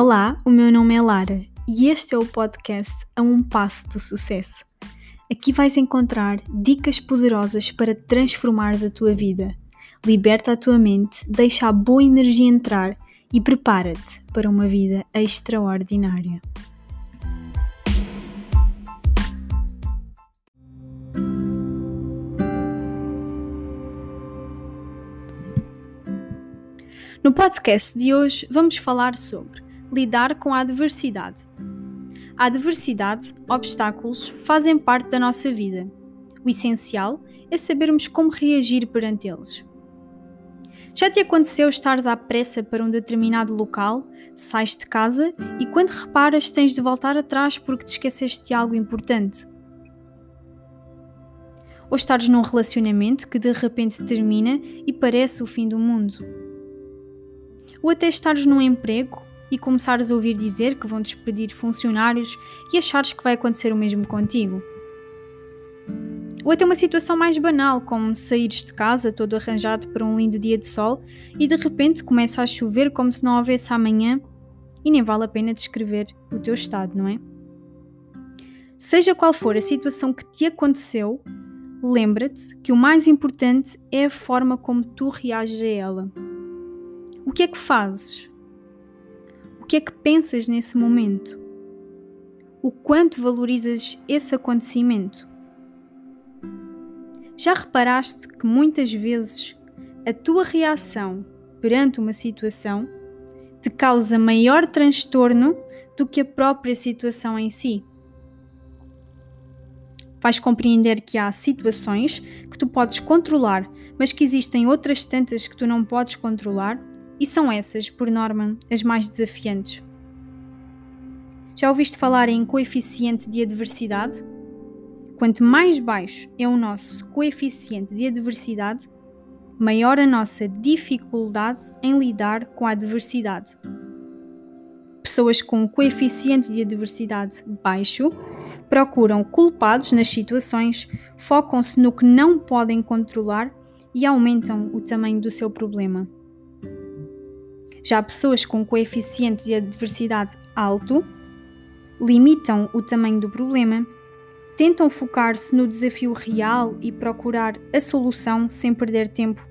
Olá, o meu nome é Lara e este é o podcast A Um Passo do Sucesso. Aqui vais encontrar dicas poderosas para transformares a tua vida. Liberta a tua mente, deixa a boa energia entrar e prepara-te para uma vida extraordinária. No podcast de hoje vamos falar sobre lidar com a adversidade. A adversidade, obstáculos, fazem parte da nossa vida. O essencial é sabermos como reagir perante eles. Já te aconteceu estares à pressa para um determinado local, sais de casa e quando reparas tens de voltar atrás porque te esqueceste de algo importante? Ou estares num relacionamento que de repente termina e parece o fim do mundo? ou até estares num emprego e começares a ouvir dizer que vão despedir funcionários e achares que vai acontecer o mesmo contigo. Ou até uma situação mais banal, como saíres de casa todo arranjado para um lindo dia de sol e de repente começa a chover como se não houvesse amanhã e nem vale a pena descrever o teu estado, não é? Seja qual for a situação que te aconteceu, lembra-te que o mais importante é a forma como tu reages a ela. O que é que fazes? Que é que pensas nesse momento? O quanto valorizas esse acontecimento? Já reparaste que muitas vezes a tua reação perante uma situação te causa maior transtorno do que a própria situação em si? Faz compreender que há situações que tu podes controlar, mas que existem outras tantas que tu não podes controlar e são essas, por norma, as mais desafiantes. Já ouviste falar em coeficiente de adversidade? Quanto mais baixo é o nosso coeficiente de adversidade, maior a nossa dificuldade em lidar com a adversidade. Pessoas com coeficiente de adversidade baixo procuram culpados nas situações, focam-se no que não podem controlar e aumentam o tamanho do seu problema. Já pessoas com coeficiente de adversidade alto limitam o tamanho do problema, tentam focar-se no desafio real e procurar a solução sem perder tempo,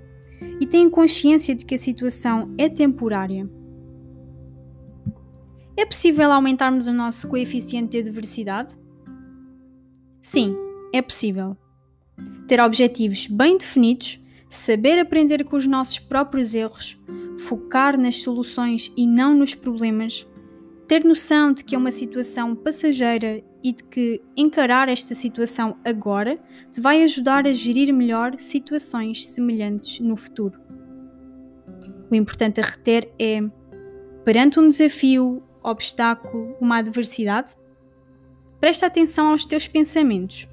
e têm consciência de que a situação é temporária. É possível aumentarmos o nosso coeficiente de adversidade? Sim, é possível. Ter objetivos bem definidos, saber aprender com os nossos próprios erros, focar nas soluções e não nos problemas, ter noção de que é uma situação passageira e de que encarar esta situação agora te vai ajudar a gerir melhor situações semelhantes no futuro. O importante a reter é, perante um desafio, obstáculo, uma adversidade, presta atenção aos teus pensamentos.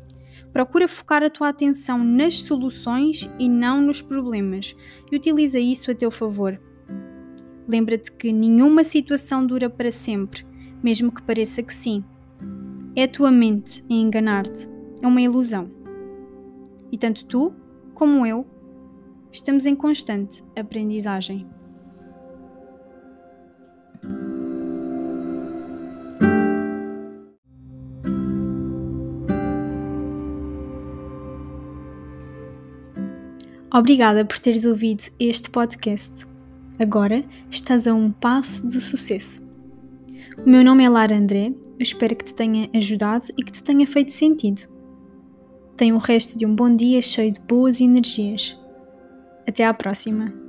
Procura focar a tua atenção nas soluções e não nos problemas e utiliza isso a teu favor. Lembra-te que nenhuma situação dura para sempre, mesmo que pareça que sim. É a tua mente a enganar-te. É uma ilusão. E tanto tu como eu estamos em constante aprendizagem. Obrigada por teres ouvido este podcast. Agora estás a um passo do sucesso. O meu nome é Lara André, eu espero que te tenha ajudado e que te tenha feito sentido. Tenha o resto de um bom dia cheio de boas energias. Até à próxima!